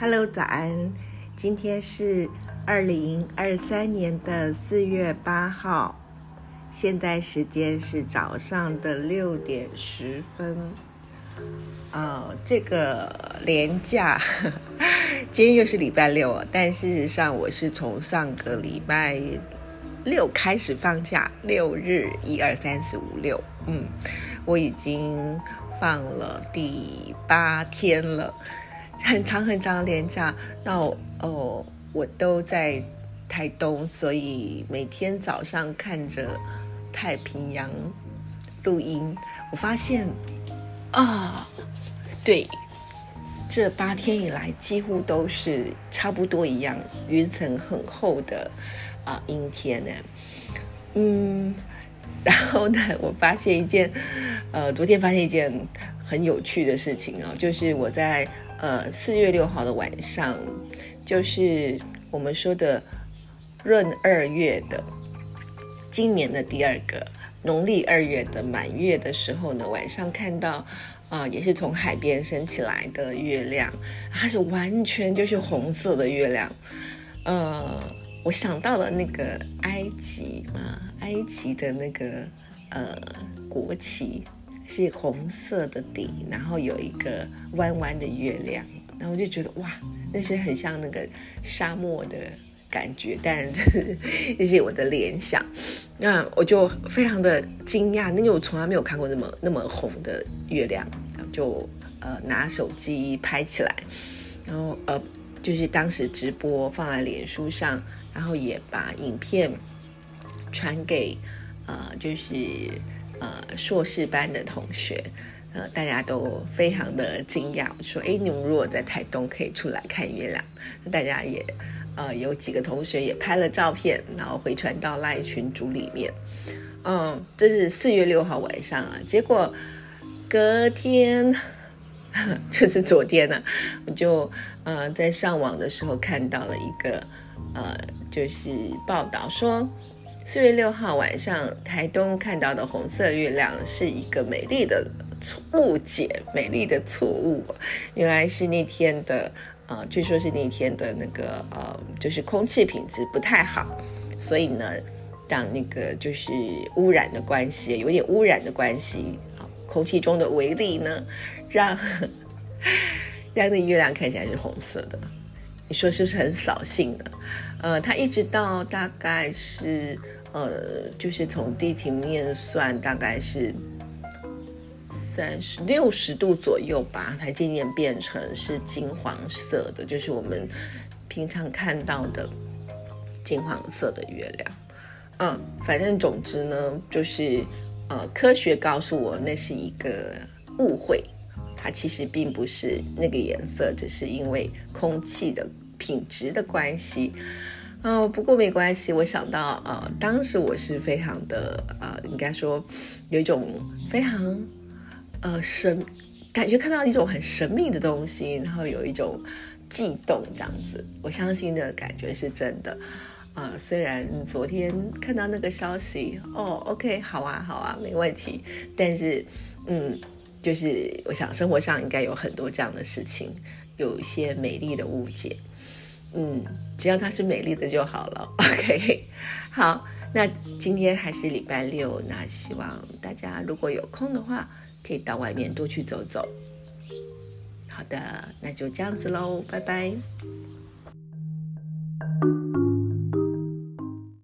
Hello，早安！今天是二零二三年的四月八号，现在时间是早上的六点十分。呃，这个连假，今天又是礼拜六，但事实上我是从上个礼拜六开始放假，六日一二三四五六，嗯，我已经放了第八天了。很长很长的连假，那哦，我都在台东，所以每天早上看着太平洋录音，我发现啊，对，这八天以来几乎都是差不多一样，云层很厚的啊阴天呢，嗯，然后呢，我发现一件，呃，昨天发现一件很有趣的事情啊，就是我在。呃，四月六号的晚上，就是我们说的闰二月的今年的第二个农历二月的满月的时候呢，晚上看到啊，也是从海边升起来的月亮，它是完全就是红色的月亮。呃，我想到了那个埃及嘛，埃及的那个呃国旗。是红色的底，然后有一个弯弯的月亮，然后我就觉得哇，那是很像那个沙漠的感觉。当然，这是这是我的联想。那我就非常的惊讶，因为我从来没有看过那么那么红的月亮，就呃拿手机拍起来，然后呃就是当时直播放在脸书上，然后也把影片传给呃就是。呃，硕士班的同学，呃，大家都非常的惊讶，说：“哎，你们如果在台东可以出来看月亮。”大家也，呃，有几个同学也拍了照片，然后回传到赖群组里面。嗯，这是四月六号晚上啊，结果隔天，就是昨天呢，我就呃在上网的时候看到了一个呃，就是报道说。四月六号晚上，台东看到的红色月亮是一个美丽的误解，美丽的错误。原来是那天的，呃，据说是那天的那个，呃，就是空气品质不太好，所以呢，让那个就是污染的关系，有点污染的关系啊，空气中的微粒呢，让让那月亮看起来是红色的。你说是不是很扫兴的？呃，它一直到大概是呃，就是从地平面算，大概是三十六十度左右吧，才渐渐变成是金黄色的，就是我们平常看到的金黄色的月亮。嗯，反正总之呢，就是呃，科学告诉我那是一个误会。它其实并不是那个颜色，只是因为空气的品质的关系。嗯，不过没关系。我想到，呃，当时我是非常的，呃，应该说有一种非常，呃，神感觉看到一种很神秘的东西，然后有一种悸动这样子。我相信的感觉是真的。呃，虽然昨天看到那个消息，哦，OK，好啊，好啊，没问题。但是，嗯。就是我想生活上应该有很多这样的事情，有一些美丽的误解，嗯，只要它是美丽的就好了。OK，好，那今天还是礼拜六，那希望大家如果有空的话，可以到外面多去走走。好的，那就这样子喽，拜拜。